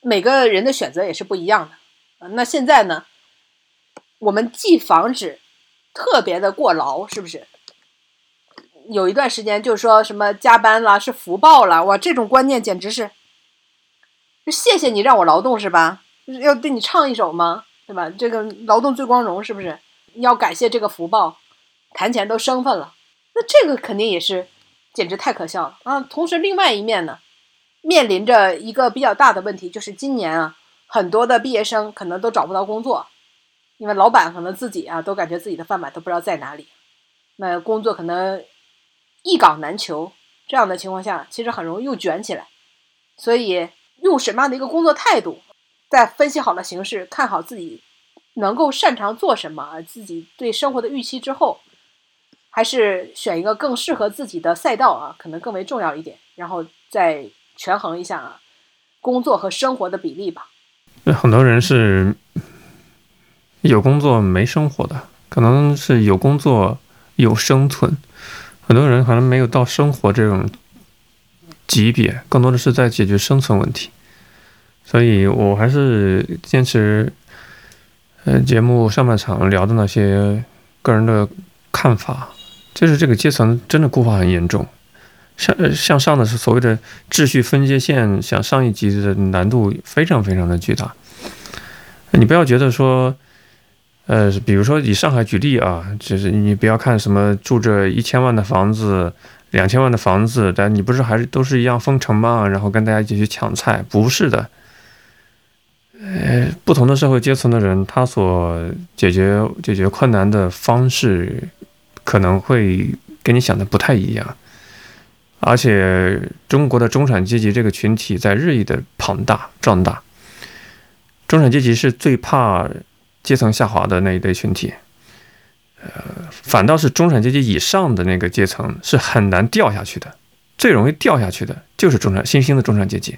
每个人的选择也是不一样的。那现在呢，我们既防止特别的过劳，是不是？有一段时间就说什么加班了是福报了，哇，这种观念简直是，就谢谢你让我劳动是吧？要对你唱一首吗？对吧？这个劳动最光荣是不是？要感谢这个福报，谈钱都生分了，那这个肯定也是，简直太可笑了啊！同时，另外一面呢，面临着一个比较大的问题，就是今年啊，很多的毕业生可能都找不到工作，因为老板可能自己啊都感觉自己的饭碗都不知道在哪里，那工作可能一岗难求，这样的情况下，其实很容易又卷起来。所以，用什么样的一个工作态度，在分析好了形势，看好自己。能够擅长做什么，自己对生活的预期之后，还是选一个更适合自己的赛道啊，可能更为重要一点。然后再权衡一下啊，工作和生活的比例吧。很多人是有工作没生活的，可能是有工作有生存。很多人可能没有到生活这种级别，更多的是在解决生存问题。所以我还是坚持。呃，节目上半场聊的那些个人的看法，就是这个阶层真的固化很严重，向向上的是所谓的秩序分界线，想上一级的难度非常非常的巨大。你不要觉得说，呃，比如说以上海举例啊，就是你不要看什么住着一千万的房子、两千万的房子，但你不是还是都是一样封城吗？然后跟大家一起去抢菜，不是的。呃，不同的社会阶层的人，他所解决解决困难的方式，可能会跟你想的不太一样。而且，中国的中产阶级这个群体在日益的庞大壮大。中产阶级是最怕阶层下滑的那一类群体，呃，反倒是中产阶级以上的那个阶层是很难掉下去的，最容易掉下去的就是中产新兴的中产阶级。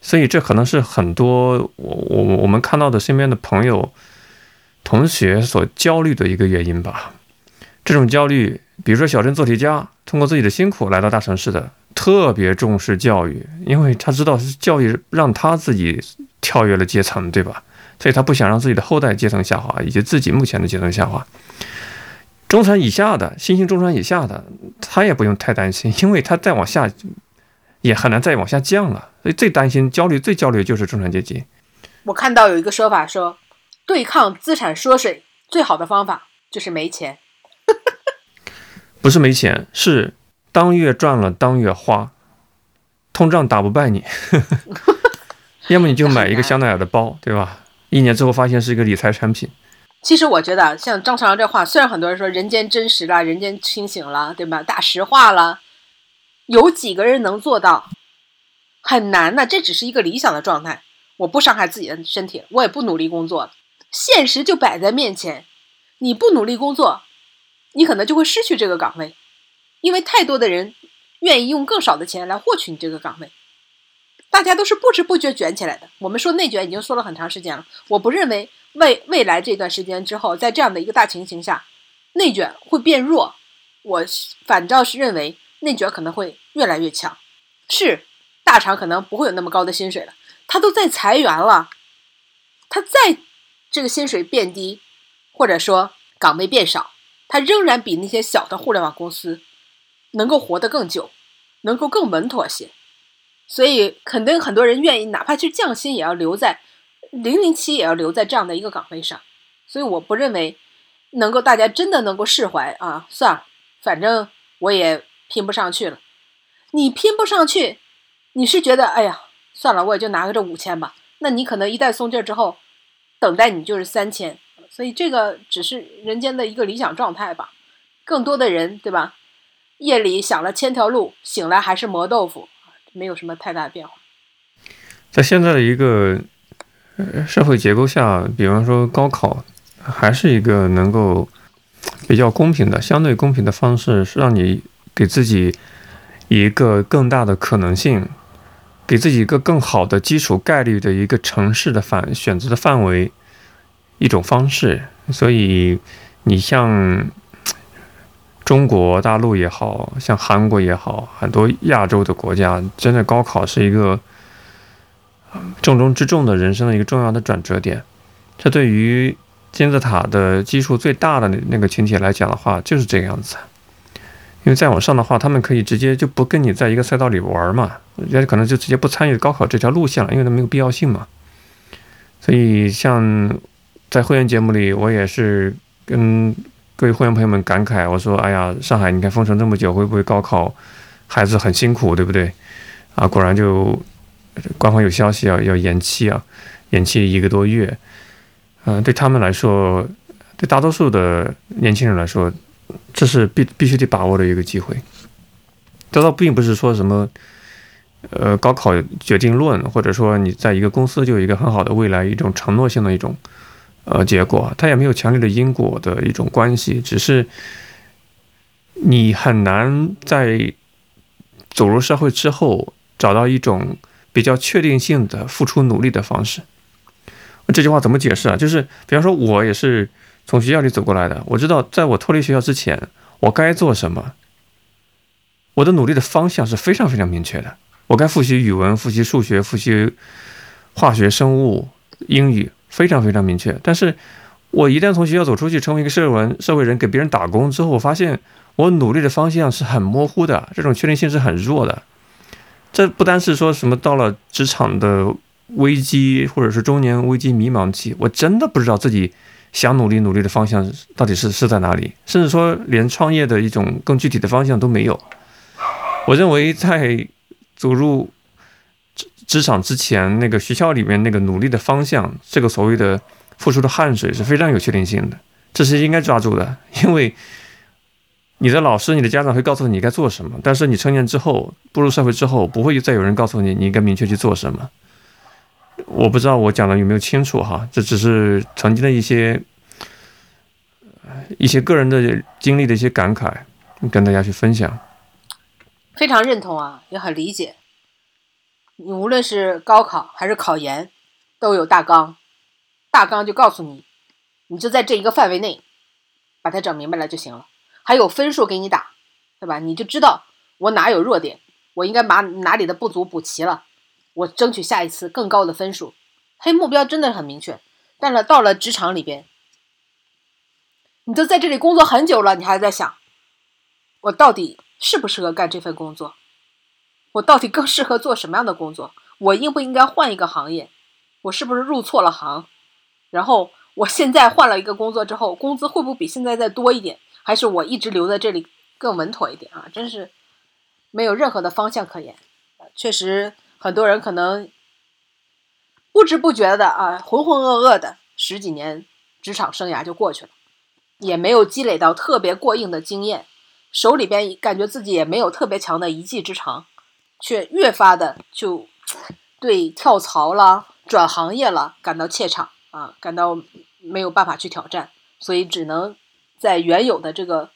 所以这可能是很多我我我们看到的身边的朋友、同学所焦虑的一个原因吧。这种焦虑，比如说小镇做题家，通过自己的辛苦来到大城市的，特别重视教育，因为他知道是教育让他自己跳跃了阶层，对吧？所以他不想让自己的后代阶层下滑，以及自己目前的阶层下滑。中产以下的新兴中产以下的，他也不用太担心，因为他再往下。也很难再往下降了，所以最担心、焦虑、最焦虑的就是中产阶级。我看到有一个说法说，对抗资产缩水最好的方法就是没钱。(laughs) 不是没钱，是当月赚了当月花，通胀打不败你。(laughs) 要么你就买一个香奈儿的包，对吧？一年之后发现是一个理财产品。其实我觉得，像张朝阳这话，虽然很多人说人间真实了，人间清醒了，对吧？大实话了。有几个人能做到？很难的，这只是一个理想的状态。我不伤害自己的身体，我也不努力工作。现实就摆在面前，你不努力工作，你可能就会失去这个岗位，因为太多的人愿意用更少的钱来获取你这个岗位。大家都是不知不觉卷起来的。我们说内卷已经说了很长时间了，我不认为未未来这段时间之后，在这样的一个大情形下，内卷会变弱。我反倒是认为。内卷可能会越来越强，是大厂可能不会有那么高的薪水了，他都在裁员了，他再这个薪水变低，或者说岗位变少，他仍然比那些小的互联网公司能够活得更久，能够更稳妥些。所以，肯定很多人愿意，哪怕去降薪，也要留在零零七，也要留在这样的一个岗位上。所以，我不认为能够大家真的能够释怀啊，算了，反正我也拼不上去了。你拼不上去，你是觉得哎呀，算了，我也就拿个这五千吧。那你可能一旦松劲儿之后，等待你就是三千。所以，这个只是人间的一个理想状态吧。更多的人，对吧？夜里想了千条路，醒来还是磨豆腐。没有什么太大的变化。在现在的一个社会结构下，比方说高考，还是一个能够比较公平的、相对公平的方式，是让你给自己一个更大的可能性，给自己一个更好的基础概率的一个城市的范选择的范围一种方式。所以，你像。中国大陆也好像韩国也好，很多亚洲的国家，真的高考是一个重中之重的人生的一个重要的转折点。这对于金字塔的基数最大的那那个群体来讲的话，就是这个样子。因为再往上的话，他们可以直接就不跟你在一个赛道里玩嘛，人家可能就直接不参与高考这条路线了，因为它没有必要性嘛。所以，像在会员节目里，我也是跟。各位会员朋友们，感慨我说：“哎呀，上海，你看封城这么久，会不会高考孩子很辛苦，对不对？”啊，果然就官方有消息要要延期啊，延期一个多月。嗯，对他们来说，对大多数的年轻人来说，这是必必须得把握的一个机会。这倒并不是说什么，呃，高考决定论，或者说你在一个公司就有一个很好的未来，一种承诺性的一种。呃，结果它也没有强烈的因果的一种关系，只是你很难在走入社会之后找到一种比较确定性的付出努力的方式。这句话怎么解释啊？就是比方说，我也是从学校里走过来的，我知道在我脱离学校之前，我该做什么，我的努力的方向是非常非常明确的。我该复习语文、复习数学、复习化学、生物、英语。非常非常明确，但是我一旦从学校走出去，成为一个社会人，社会人给别人打工之后，我发现我努力的方向是很模糊的，这种确定性是很弱的。这不单是说什么到了职场的危机，或者是中年危机迷茫期，我真的不知道自己想努力努力的方向到底是是在哪里，甚至说连创业的一种更具体的方向都没有。我认为在走入。职场之前那个学校里面那个努力的方向，这个所谓的付出的汗水是非常有确定性的，这是应该抓住的。因为你的老师、你的家长会告诉你该做什么，但是你成年之后步入社会之后，不会再有人告诉你你应该明确去做什么。我不知道我讲的有没有清楚哈，这只是曾经的一些一些个人的经历的一些感慨，跟大家去分享。非常认同啊，也很理解。你无论是高考还是考研，都有大纲，大纲就告诉你，你就在这一个范围内，把它整明白了就行了。还有分数给你打，对吧？你就知道我哪有弱点，我应该把哪里的不足补齐了，我争取下一次更高的分数。嘿，目标真的很明确。但是到了职场里边，你都在这里工作很久了，你还在想，我到底适不适合干这份工作？我到底更适合做什么样的工作？我应不应该换一个行业？我是不是入错了行？然后我现在换了一个工作之后，工资会不会比现在再多一点？还是我一直留在这里更稳妥一点啊？真是没有任何的方向可言。确实，很多人可能不知不觉的啊，浑浑噩噩的十几年职场生涯就过去了，也没有积累到特别过硬的经验，手里边感觉自己也没有特别强的一技之长。却越发的就对跳槽了、转行业了感到怯场啊，感到没有办法去挑战，所以只能在原有的这个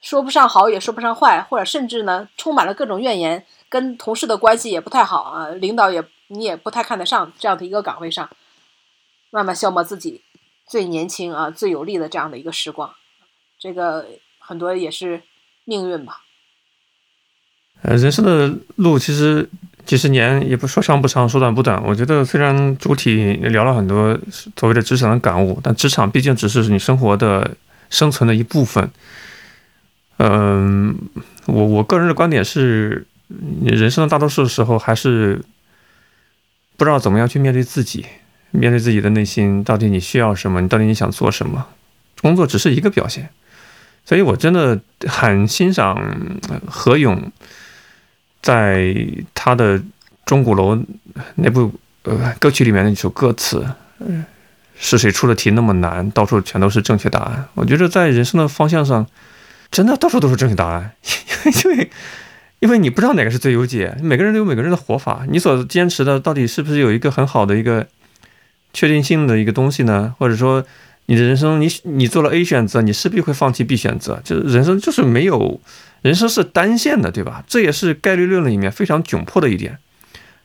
说不上好也说不上坏，或者甚至呢充满了各种怨言，跟同事的关系也不太好啊，领导也你也不太看得上这样的一个岗位上，慢慢消磨自己最年轻啊、最有利的这样的一个时光，这个很多也是命运吧。呃，人生的路其实几十年也不说长不长，说短不短。我觉得虽然主体聊了很多所谓的职场的感悟，但职场毕竟只是你生活的生存的一部分。嗯，我我个人的观点是，人生的大多数时候还是不知道怎么样去面对自己，面对自己的内心，到底你需要什么，你到底你想做什么，工作只是一个表现。所以我真的很欣赏何勇在他的《钟鼓楼》那部呃歌曲里面的一首歌词，嗯，是谁出的题那么难，到处全都是正确答案。我觉得在人生的方向上，真的到处都是正确答案，(laughs) 因为因为你不知道哪个是最优解，每个人都有每个人的活法，你所坚持的到底是不是有一个很好的一个确定性的一个东西呢？或者说？你的人生，你你做了 A 选择，你势必会放弃 B 选择。就是人生就是没有，人生是单线的，对吧？这也是概率论里面非常窘迫的一点。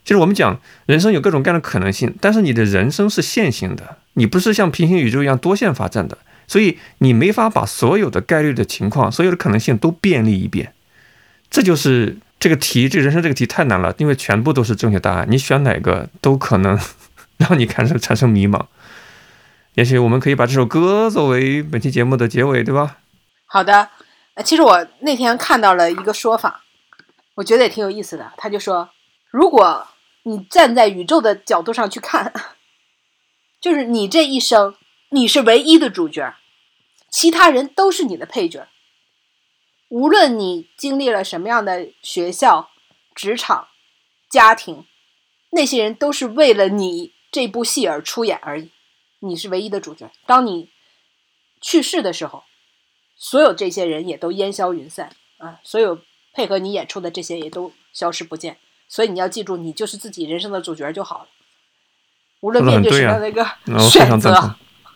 就是我们讲人生有各种各样的可能性，但是你的人生是线性的，你不是像平行宇宙一样多线发展的，所以你没法把所有的概率的情况、所有的可能性都便利一遍。这就是这个题，这人生这个题太难了，因为全部都是正确答案，你选哪个都可能 (laughs) 让你产生产生迷茫。也许我们可以把这首歌作为本期节目的结尾，对吧？好的，其实我那天看到了一个说法，我觉得也挺有意思的。他就说，如果你站在宇宙的角度上去看，(laughs) 就是你这一生你是唯一的主角，其他人都是你的配角。无论你经历了什么样的学校、职场、家庭，那些人都是为了你这部戏而出演而已。你是唯一的主角。当你去世的时候，所有这些人也都烟消云散啊！所有配合你演出的这些也都消失不见。所以你要记住，你就是自己人生的主角就好了。无论面对什么样的一个选择，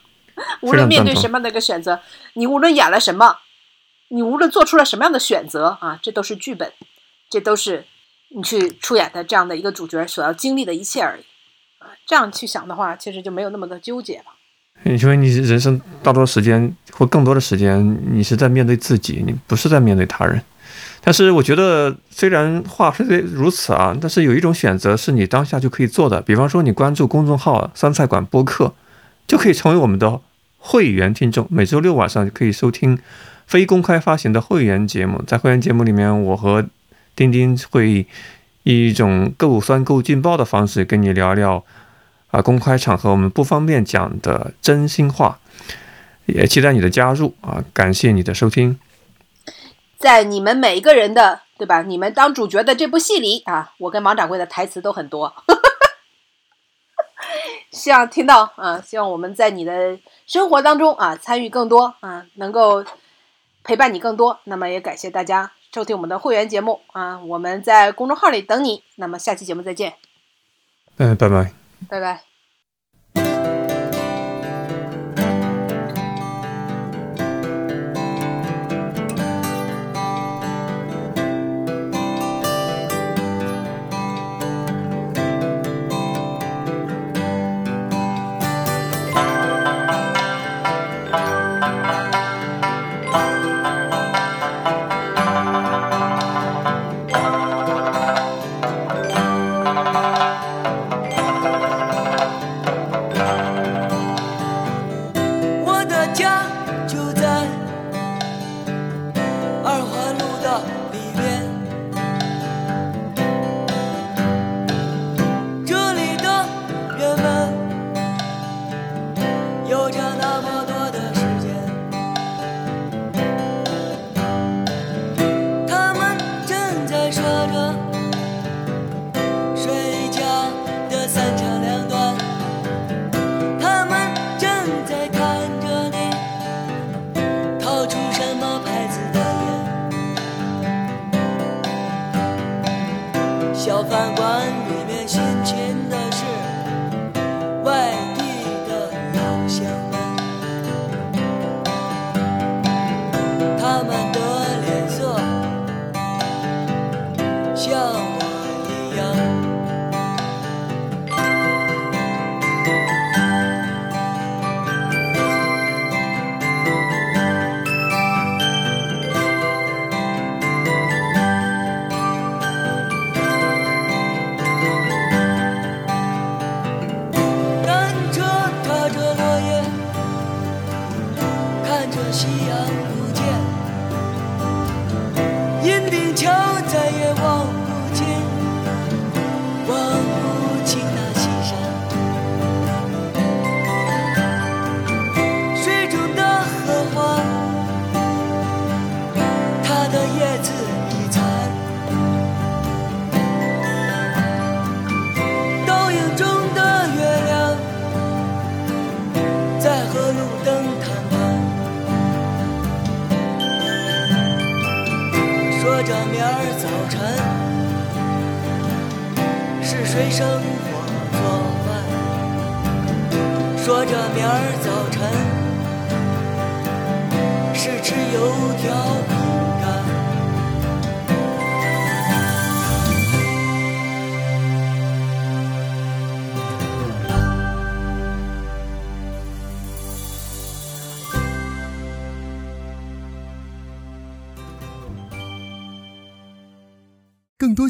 (laughs) 无论面对什么样的一个选择，你无论演了什么，你无论做出了什么样的选择啊，这都是剧本，这都是你去出演的这样的一个主角所要经历的一切而已。这样去想的话，其实就没有那么的纠结了。因为你人生大多时间或更多的时间，你是在面对自己，你不是在面对他人。但是我觉得，虽然话虽如此啊，但是有一种选择是你当下就可以做的。比方说，你关注公众号“酸菜馆播客”，就可以成为我们的会员听众。每周六晚上就可以收听非公开发行的会员节目。在会员节目里面，我和丁丁会。以一种够酸够劲爆的方式跟你聊聊啊，公开场合我们不方便讲的真心话，也期待你的加入啊！感谢你的收听。在你们每一个人的对吧？你们当主角的这部戏里啊，我跟王掌柜的台词都很多，(laughs) 希望听到啊！希望我们在你的生活当中啊参与更多啊，能够陪伴你更多。那么也感谢大家。收听我们的会员节目啊，我们在公众号里等你。那么下期节目再见。嗯，拜拜。拜拜。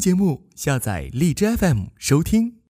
节目，下载荔枝 FM 收听。